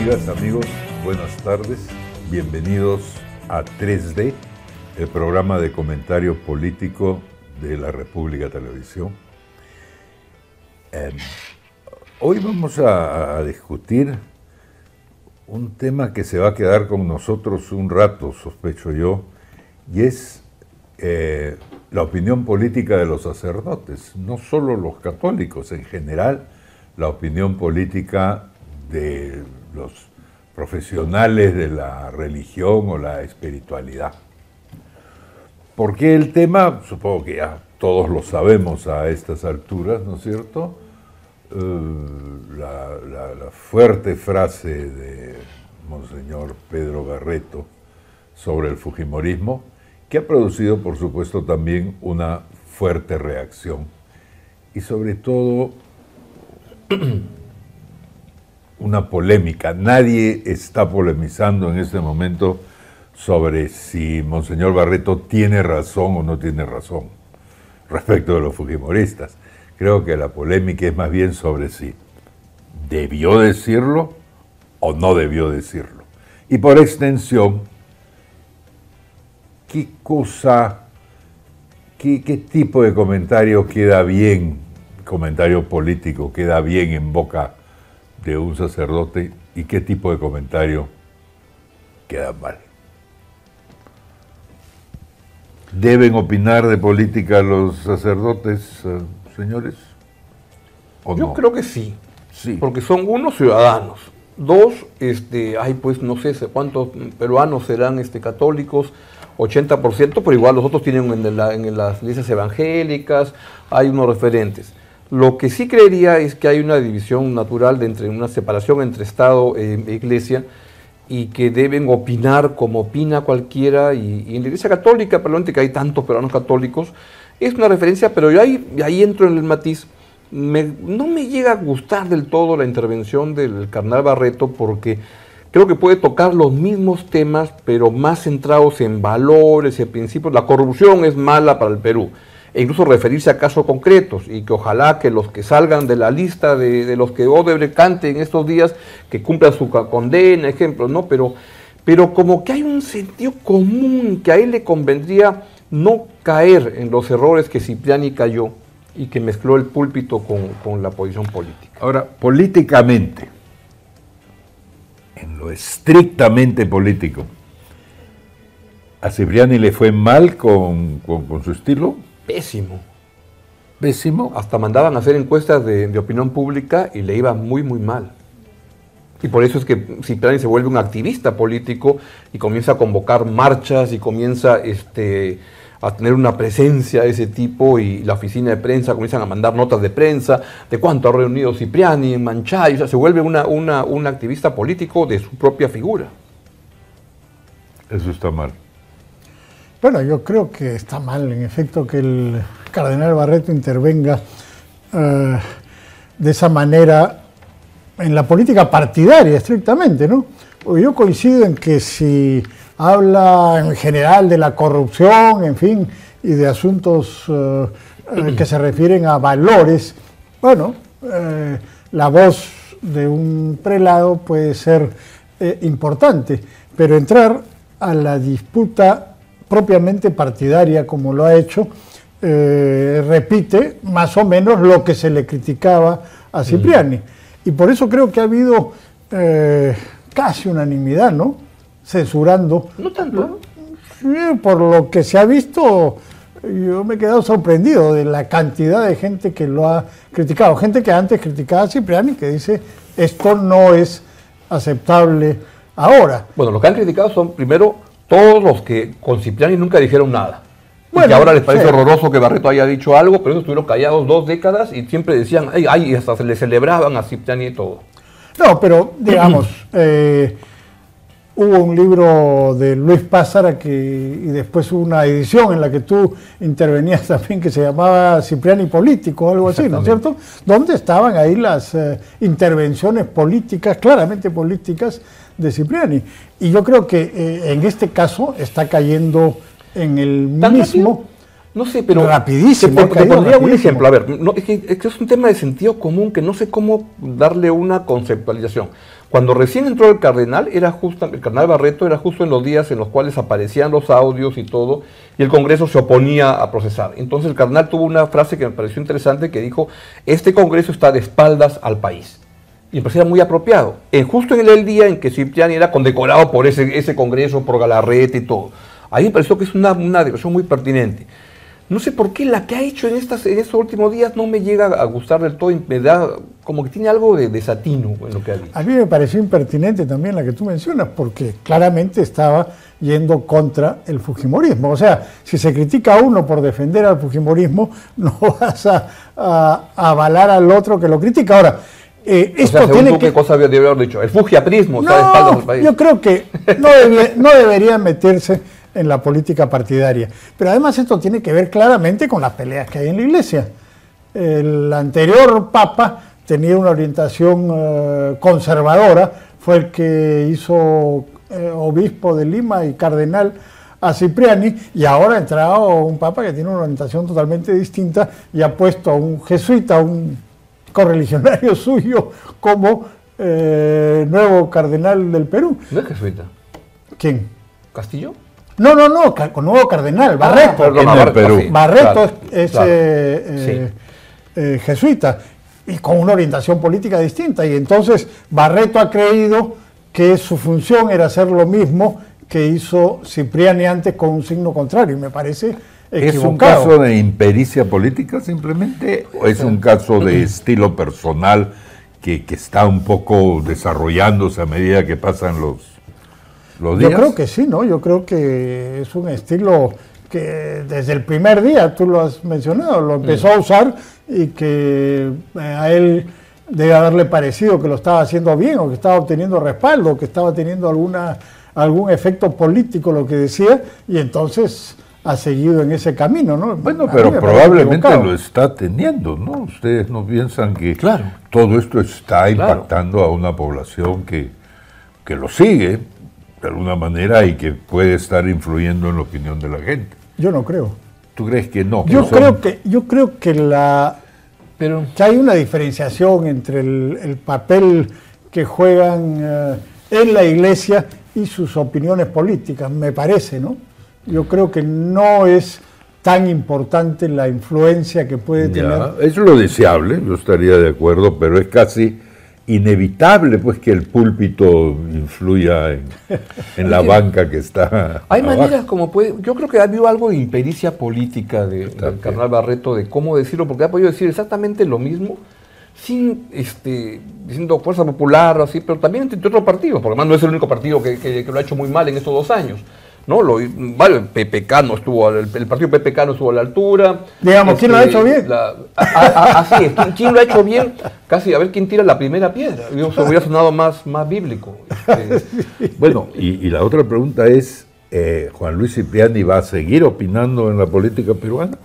Amigas, amigos, buenas tardes. Bienvenidos a 3D, el programa de comentario político de la República Televisión. Eh, hoy vamos a, a, discutir un tema que se va a quedar con nosotros un rato, sospecho yo, y es eh, la opinión política de los sacerdotes, no solo los católicos, en general la opinión política de los profesionales de la religión o la espiritualidad. ¿Por qué el tema? Supongo que ya todos lo sabemos a estas alturas, ¿no es cierto? La, la, la, fuerte frase de Monseñor Pedro Garreto sobre el Fujimorismo, que ha producido, por supuesto, también una fuerte reacción y sobre todo una polémica. Nadie está polemizando en este momento sobre si Monseñor Barreto tiene razón o no tiene razón respecto de los fujimoristas. Creo que la polémica es más bien sobre si debió decirlo o no debió decirlo. Y por extensión, ¿qué cosa, qué, qué tipo de comentario queda bien, comentario político, queda bien en boca de un sacerdote y qué tipo de comentario queda mal. ¿Deben opinar de política los sacerdotes, uh, señores? ¿O Yo no? creo que sí, sí, porque son unos ciudadanos. Dos, este, ay, pues no sé cuántos peruanos serán este, católicos, 80%, pero igual los otros tienen en, la, en las iglesias evangélicas, hay unos referentes. Lo que sí creería es que hay una división natural, de entre una separación entre Estado e Iglesia y que deben opinar como opina cualquiera. Y, en la Iglesia Católica, probablemente que hay tantos peruanos católicos, es una referencia, pero yo ahí, ahí entro en el matiz. No me llega a gustar del todo la intervención del carnal Barreto porque creo que puede tocar los mismos temas, pero más centrados en valores y principios. La corrupción es mala para el Perú e incluso referirse a casos concretos y que ojalá que los que salgan de la lista de, de los que Odebrecht cante en estos días, que cumplan su condena, ejemplos, ¿no? Pero, pero como que hay un sentido común que a él le convendría no caer en los errores que Cipriani cayó y que mezcló el púlpito con, con la posición política. Ahora, políticamente, en lo estrictamente político, ¿a Cipriani le fue mal con, con su estilo? Pésimo. Pésimo. Hasta mandaban a hacer encuestas de, de, opinión pública y le iba muy, muy mal. Y por eso es que Cipriani se vuelve un activista político y comienza a convocar marchas y comienza este, a tener una presencia de ese tipo y la oficina de prensa comienzan a mandar notas de prensa de cuánto ha reunido Cipriani en Manchay. O sea, se vuelve una, una, un activista político de su propia figura. Eso está mal. Bueno, yo creo que está mal, en efecto, que el cardenal Barreto intervenga uh, de esa manera en la política partidaria, estrictamente, ¿no? Yo coincido en que si habla en general de la corrupción, en fin, y de asuntos uh, uh, que se refieren a valores, bueno, eh, la voz de un prelado puede ser eh, importante, pero entrar a la disputa propiamente partidaria como lo ha hecho, eh, repite más o menos lo que se le criticaba a Cipriani. Mm. Y por eso creo que ha habido eh, casi unanimidad, ¿no? Censurando. No tanto. Por lo que se ha visto, yo me he quedado sorprendido de la cantidad de gente que lo ha criticado. Gente que antes criticaba a Cipriani, que dice, esto no es aceptable ahora. Bueno, lo que han criticado son, primero, todos los que con Cipriani nunca dijeron nada. Bueno, y que ahora les parece sí. horroroso que Barreto haya dicho algo, pero ellos estuvieron callados dos décadas y siempre decían, ay, ay hasta se le celebraban a Cipriani y todo. No, pero digamos, eh, hubo un libro de Luis Pázara que, y después hubo una edición en la que tú intervenías también que se llamaba Cipriani Político o algo así, ¿no es cierto? Donde estaban ahí las eh, intervenciones políticas, claramente políticas, de Cipriani. Y yo creo que eh, en este caso está cayendo en el mismo, No sé, pero. Rapidísimo. Te, pondría un ejemplo. A ver, es, que, es, un tema de sentido común que no sé cómo darle una conceptualización. Cuando recién entró el cardenal, era justo, el cardenal Barreto era justo en los días en los cuales aparecían los audios y todo, y el Congreso se oponía a procesar. Entonces el cardenal tuvo una frase que me pareció interesante que dijo: Este Congreso está de espaldas al país. Y me parecía muy apropiado. En, justo en el, día en que Cipriani era condecorado por ese, ese Congreso, por Galarrete y todo. Ahí me pareció que es una, una declaración muy pertinente. No sé por qué la que ha hecho en, estas, en estos últimos días no me llega a gustar del todo me da como que tiene algo de desatino en lo que ha dicho. A mí me pareció impertinente también la que tú mencionas, porque claramente estaba yendo contra el Fujimorismo. O sea, si se critica a uno por defender al Fujimorismo, no vas a, avalar al otro que lo critica. Ahora, eh, esto tiene ¿qué cosa había haber dicho? El Fujiaprismo está de espaldas país. Yo creo que no, no debería meterse en la política partidaria. Pero además esto tiene que ver claramente con las peleas que hay en la iglesia. El anterior papa tenía una orientación eh, conservadora, fue el que hizo eh, obispo de Lima y cardenal a Cipriani, y ahora ha entrado un papa que tiene una orientación totalmente distinta y ha puesto a un jesuita, un correligionario suyo, como eh, nuevo cardenal del Perú. ¿No es jesuita? ¿Quién? ¿Castillo? No, no, no, con nuevo cardenal, ah, Barreto. Barreto es eh, eh, eh, jesuita y con una orientación política distinta. Y entonces Barreto ha creído que su función era hacer lo mismo que hizo Cipriani antes con un signo contrario. Y me parece ¿Es un caso de impericia política simplemente o es un caso de estilo personal que, que, está un poco desarrollándose a medida que pasan los, yo creo que sí, ¿no? Yo creo que es un estilo que desde el primer día, tú lo has mencionado, lo empezó a usar y que eh, a él debe haberle parecido que lo estaba haciendo bien o que estaba obteniendo respaldo, que estaba teniendo alguna, algún efecto político lo que decía y entonces ha seguido en ese camino, ¿no? Bueno, pero probablemente lo está teniendo, ¿no? Ustedes no piensan que claro. todo esto está impactando a una población que, que lo sigue, de alguna manera y que puede estar influyendo en la opinión de la gente. Yo no creo. ¿Tú crees que no? Yo creo que yo creo que la pero que hay una diferenciación entre el, papel que juegan eh, en la iglesia y sus opiniones políticas, me parece, ¿no? Yo creo que no es tan importante la influencia que puede tener. Es lo deseable, yo estaría de acuerdo, pero es casi inevitable pues que el púlpito influya en, la banca que está. Hay maneras como puede. Yo creo que ha habido algo de impericia política de, del carnal Barreto de cómo decirlo, porque ha podido decir exactamente lo mismo sin este, diciendo fuerza popular o así, pero también entre otros partidos, porque además no es el único partido que, que lo ha hecho muy mal en estos dos años. ¿No? Lo, el PPK no estuvo, el, partido PPK no estuvo a la altura. Digamos, ¿quién lo ha este, hecho bien? así es, ¿quién, lo ha hecho bien? Casi a ver quién tira la primera piedra. Yo, se hubiera sonado más, más bíblico. Este. Bueno, y, la otra pregunta es, eh, ¿Juan Luis Cipriani va a seguir opinando en la política peruana?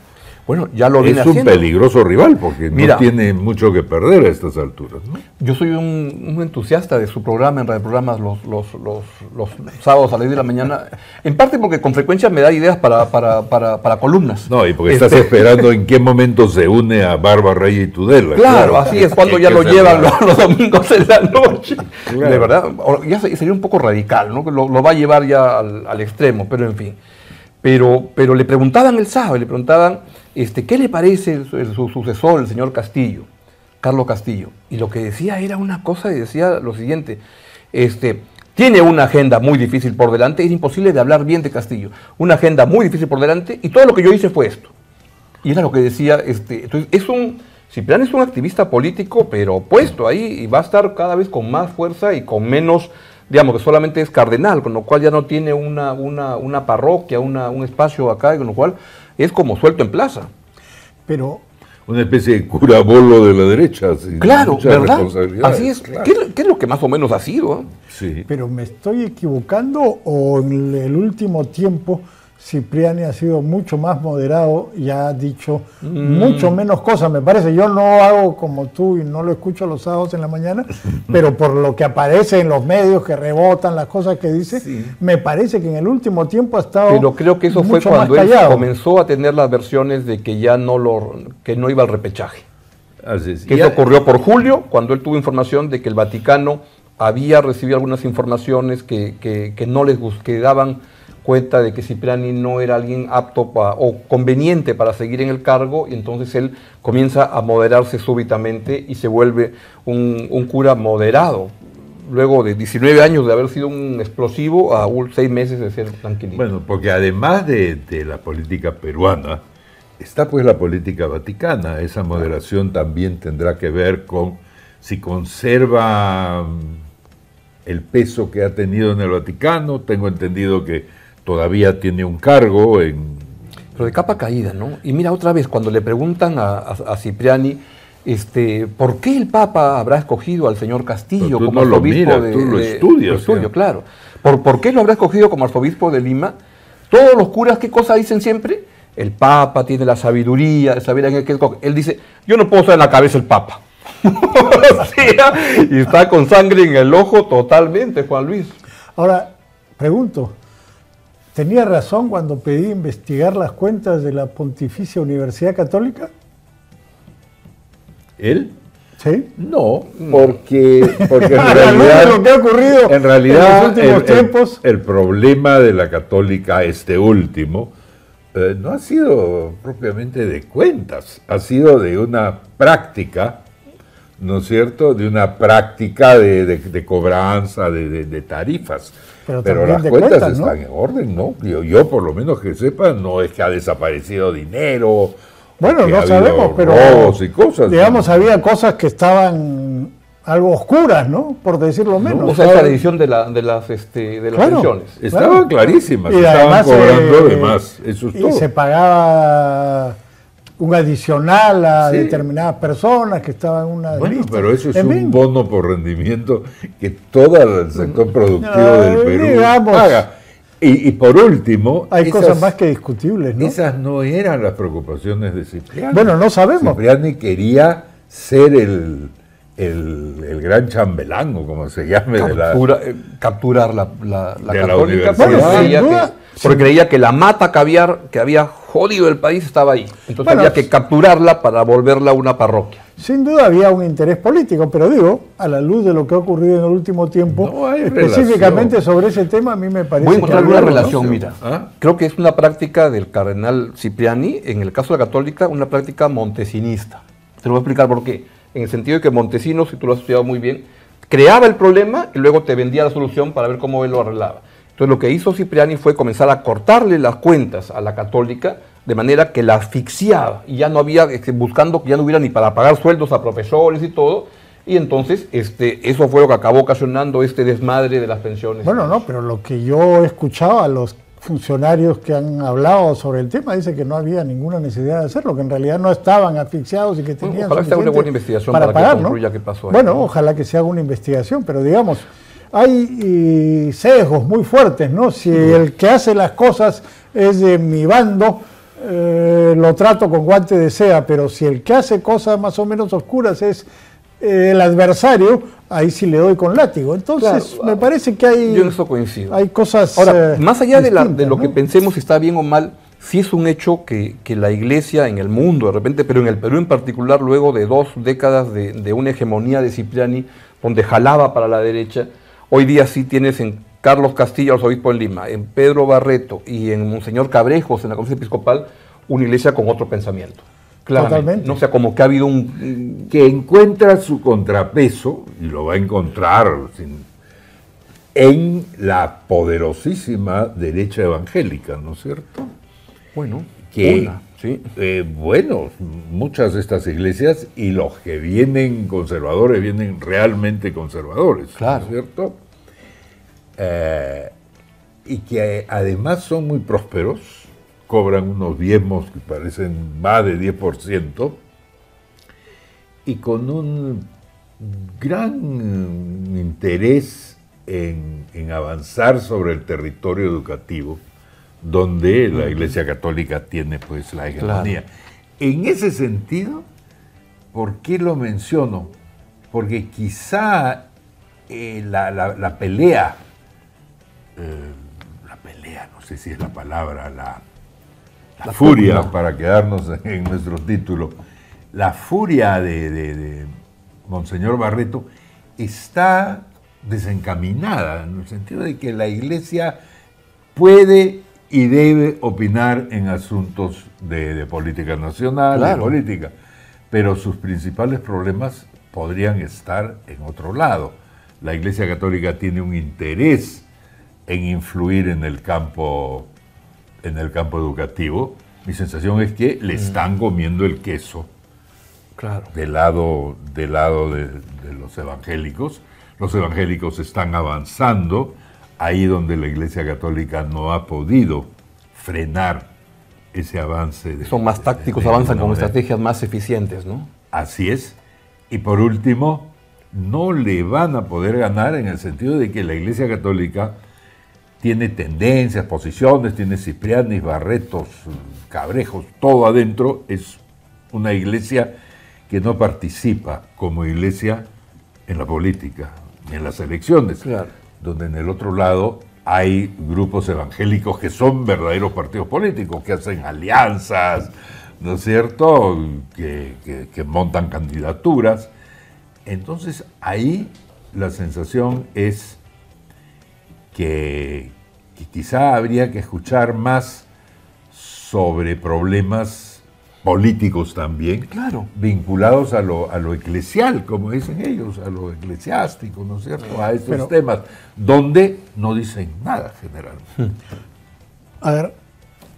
Bueno, ya lo viene Es un peligroso rival porque no tiene mucho que perder a estas alturas. Yo soy un, entusiasta de su programa en Radio Programas los, los, los, sábados a las 10 de la mañana, en parte porque con frecuencia me da ideas para, para, para, columnas. No, y porque estás este esperando en qué momento se une a Barba Rey y Tudela. Claro, así es, cuando ya lo llevan los, domingos en la noche. De verdad, ya sería un poco radical, ¿no? Lo, lo va a llevar ya al, al extremo, pero en fin. Pero, pero le preguntaban el sábado, le preguntaban este, ¿qué le parece su, sucesor, el señor Castillo, Carlos Castillo? Y lo que decía era una cosa y decía lo siguiente, este, tiene una agenda muy difícil por delante, es imposible de hablar bien de Castillo, una agenda muy difícil por delante y todo lo que yo hice fue esto. Y era lo que decía, este, entonces es un, Ciprián es un activista político, pero puesto ahí y va a estar cada vez con más fuerza y con menos digamos que solamente es cardenal, con lo cual ya no tiene una, una, parroquia, un espacio acá, con lo cual es como suelto en plaza. Pero una especie de cura bolo de la derecha. claro, ¿verdad? Así es. ¿Qué, es lo que más o menos ha sido? Sí. Pero me estoy equivocando o en el último tiempo Cipriani ha sido mucho más moderado y ha dicho mm. mucho menos cosas, me parece. Yo no hago como tú y no lo escucho los sábados en la mañana, pero por lo que aparece en los medios que rebotan las cosas que dice, me parece que en el último tiempo ha estado. Pero creo que eso fue cuando él comenzó a tener las versiones de que ya no lo, que no iba al repechaje. Que eso ocurrió por julio, cuando él tuvo información de que el Vaticano había recibido algunas informaciones que, que no les que daban cuenta de que Cipriani no era alguien apto o conveniente para seguir en el cargo y entonces él comienza a moderarse súbitamente y se vuelve un, cura moderado. Luego de 19 años de haber sido un explosivo a seis meses de ser tranquilito. Bueno, porque además de, de la política peruana, está pues la política vaticana. Esa moderación también tendrá que ver con si conserva mm, el peso que ha tenido en el Vaticano. Tengo entendido que todavía tiene un cargo en... Pero de capa caída, ¿no? Y mira, otra vez, cuando le preguntan a, Cipriani, este, ¿por qué el Papa habrá escogido al señor Castillo como arzobispo de, tú lo estudias, estudio, claro. ¿Por, ¿Por qué lo habrá escogido como arzobispo de Lima? Todos los curas, ¿qué cosa dicen siempre? El Papa tiene la sabiduría de saber en qué Él dice, yo no puedo estar en la cabeza el Papa. y está con sangre en el ojo totalmente, Juan Luis. Ahora, pregunto, ¿Tenía razón cuando pedí investigar las cuentas de la Pontificia Universidad Católica? ¿Él? ¿Sí? No, porque, porque en realidad, lo que ha ocurrido en, realidad, los últimos el, tiempos. El, problema de la católica, este último, eh, no ha sido propiamente de cuentas, ha sido de una práctica, ¿no es cierto? De una práctica de, cobranza, de tarifas. Pero, las cuentas, están en orden, ¿no? Yo, por lo menos que sepa, no es que ha desaparecido dinero. Bueno, no sabemos, pero y cosas, digamos, había cosas que estaban algo oscuras, ¿no? Por decirlo menos. o sea, esa edición de, la, de las, este, de las pensiones. Estaban clarísimas, y estaban cobrando de más. Eso es y se pagaba un adicional a determinadas personas que estaban en una bueno, pero eso es un bono por rendimiento que todo el sector productivo del Perú paga. Y, por último... Hay cosas más que discutibles, ¿no? Esas no eran las preocupaciones de Cipriani. Bueno, no sabemos. Cipriani quería ser el, el, gran chambelán, o como se llame, de la, eh, capturar la, la, universidad. porque creía que la mata caviar que había jodido el país estaba ahí. Entonces había que capturarla para volverla una parroquia. Sin duda había un interés político, pero digo, a la luz de lo que ha ocurrido en el último tiempo, específicamente sobre ese tema, a mí me parece Voy a encontrar una relación, mira. ¿Ah? Creo que es una práctica del cardenal Cipriani, en el caso de la católica, una práctica montesinista. Te lo voy a explicar por qué en el sentido de que Montesinos, si tú lo has estudiado muy bien, creaba el problema y luego te vendía la solución para ver cómo él lo arreglaba. Entonces lo que hizo Cipriani fue comenzar a cortarle las cuentas a la católica de manera que la asfixiaba y ya no había, este, buscando que ya no hubiera ni para pagar sueldos a profesores y todo, y entonces este, eso fue lo que acabó ocasionando este desmadre de las pensiones. Bueno, no, pero lo que yo escuchaba a los funcionarios que han hablado sobre el tema dicen que no había ninguna necesidad de hacerlo, que en realidad no estaban asfixiados y que tenían ojalá que sea una buena investigación para, pagar, ¿no? qué pasó. bueno, ojalá que se haga una investigación, pero digamos, hay sesgos muy fuertes, ¿no? Si el que hace las cosas es de mi bando, eh, lo trato con guante de seda, pero si el que hace cosas más o menos oscuras es eh, el adversario, ahí sí le doy con látigo. Entonces, me parece que hay. Yo en eso coincido. Hay cosas. Ahora, eh, más allá de, lo que pensemos si está bien o mal, sí es un hecho que, la iglesia en el mundo, de repente, pero en el Perú en particular, luego de dos décadas de, una hegemonía de Cipriani, donde jalaba para la derecha, hoy día sí tienes en Carlos Castillo, arzobispo en Lima, en Pedro Barreto y en Monseñor Cabrejos, en la Conferencia Episcopal, una iglesia con otro pensamiento. Claramente. No sea como que ha habido un... Que encuentra su contrapeso, y lo va a encontrar en la poderosísima derecha evangélica, ¿no es cierto? Bueno, que, sí. Eh, bueno, muchas de estas iglesias y los que vienen conservadores vienen realmente conservadores, ¿no es cierto? Eh, y que además son muy prósperos cobran unos diezmos que parecen más de 10%, y con un gran interés en, avanzar sobre el territorio educativo, donde la Iglesia Católica tiene pues la hegemonía. En ese sentido, ¿por qué lo menciono? Porque quizá eh, la, pelea, eh, la pelea, no sé si es la palabra, la, furia, para quedarnos en nuestro título, la furia de Monseñor Barreto está desencaminada, en el sentido de que la Iglesia puede y debe opinar en asuntos de, política nacional, de política, pero sus principales problemas podrían estar en otro lado. La Iglesia Católica tiene un interés en influir en el campo, en el campo educativo. Mi sensación es que le mm. están comiendo el queso claro. del lado, del lado de los evangélicos los evangélicos están avanzando ahí donde la Iglesia Católica no ha podido frenar ese avance. Son más tácticos, avanzan con estrategias más eficientes, ¿no? Así es. Y por último, no le van a poder ganar en el sentido de que la Iglesia Católica tiene tendencias, posiciones, tiene Ciprianis, Barretos, Cabrejos, todo adentro. Es una iglesia que no participa como iglesia en la política, en las elecciones, donde en el otro lado hay grupos evangélicos que son verdaderos partidos políticos, que hacen alianzas, ¿no es cierto?, que, montan candidaturas. Entonces ahí la sensación es que quizá habría que escuchar más sobre problemas políticos también, claro. vinculados a lo, a lo eclesial, como dicen ellos, a lo eclesiástico, ¿no es cierto? A estos temas, donde no dicen nada generalmente. A ver,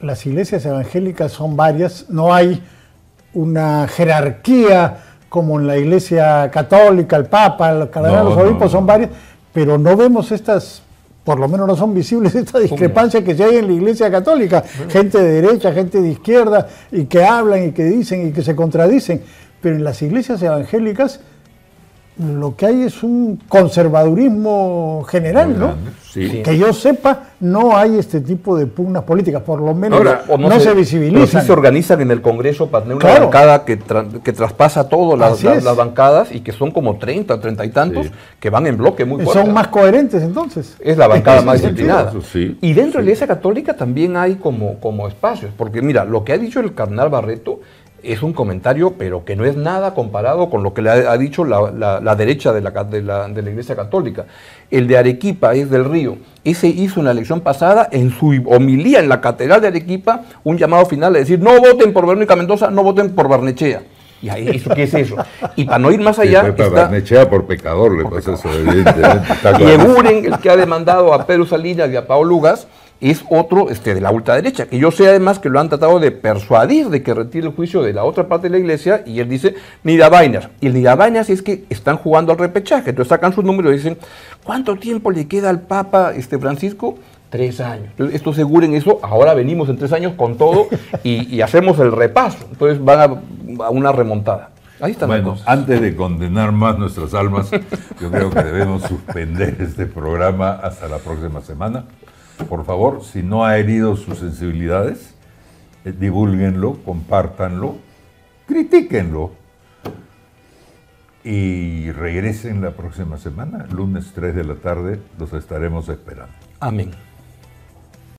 las iglesias evangélicas son varias, no hay una jerarquía como en la iglesia católica, el papa, el cardenal, los obispos son varias, pero no vemos estas por lo menos no son visibles estas discrepancias que se hay en la Iglesia Católica. Gente de derecha, gente de izquierda, y que hablan y que dicen y que se contradicen. Pero en las iglesias evangélicas lo que hay es un conservadurismo general, ¿no? Que yo sepa, no hay este tipo de pugnas políticas, por lo menos no, se, visibilizan. Pero sí se organizan en el Congreso para tener una bancada que, que traspasa todo, las, bancadas, y que son como 30, 30 y tantos, que van en bloque muy fuerte. Son más coherentes entonces. Es la bancada más disciplinada. y dentro de la Iglesia Católica también hay como, como espacios, porque mira, lo que ha dicho el cardenal Barreto es un comentario, pero que no es nada comparado con lo que le ha, dicho la, derecha de la, de la, Iglesia Católica. El de Arequipa es del Río. Ese hizo en la elección pasada, en su homilía en la Catedral de Arequipa, un llamado final a decir, no voten por Verónica Mendoza, no voten por Barnechea. ¿Y ahí, ¿qué es eso? Y para no ir más allá. Barnechea por pecador le pasa eso, evidentemente. y Eguren, el que ha demandado a Pedro Salinas y a Pablo Lugas, es otro este, de la ultraderecha, que yo sé además que lo han tratado de persuadir de que retire el juicio de la otra parte de la iglesia y él dice, ni da vainas. Y el ni da vainas es que están jugando al repechaje, entonces sacan sus números y dicen, ¿cuánto tiempo le queda al Papa este, Francisco? Tres años. Entonces, esto aseguren eso, ahora venimos en tres años con todo y, hacemos el repaso. Entonces van a, a una remontada. Ahí está bueno, antes de condenar más nuestras almas, yo creo que debemos suspender este programa hasta la próxima semana por favor, si no ha herido sus sensibilidades, eh, divulguenlo, compártanlo, critíquenlo y regresen la próxima semana, lunes 3 de la tarde, los estaremos esperando. Amén.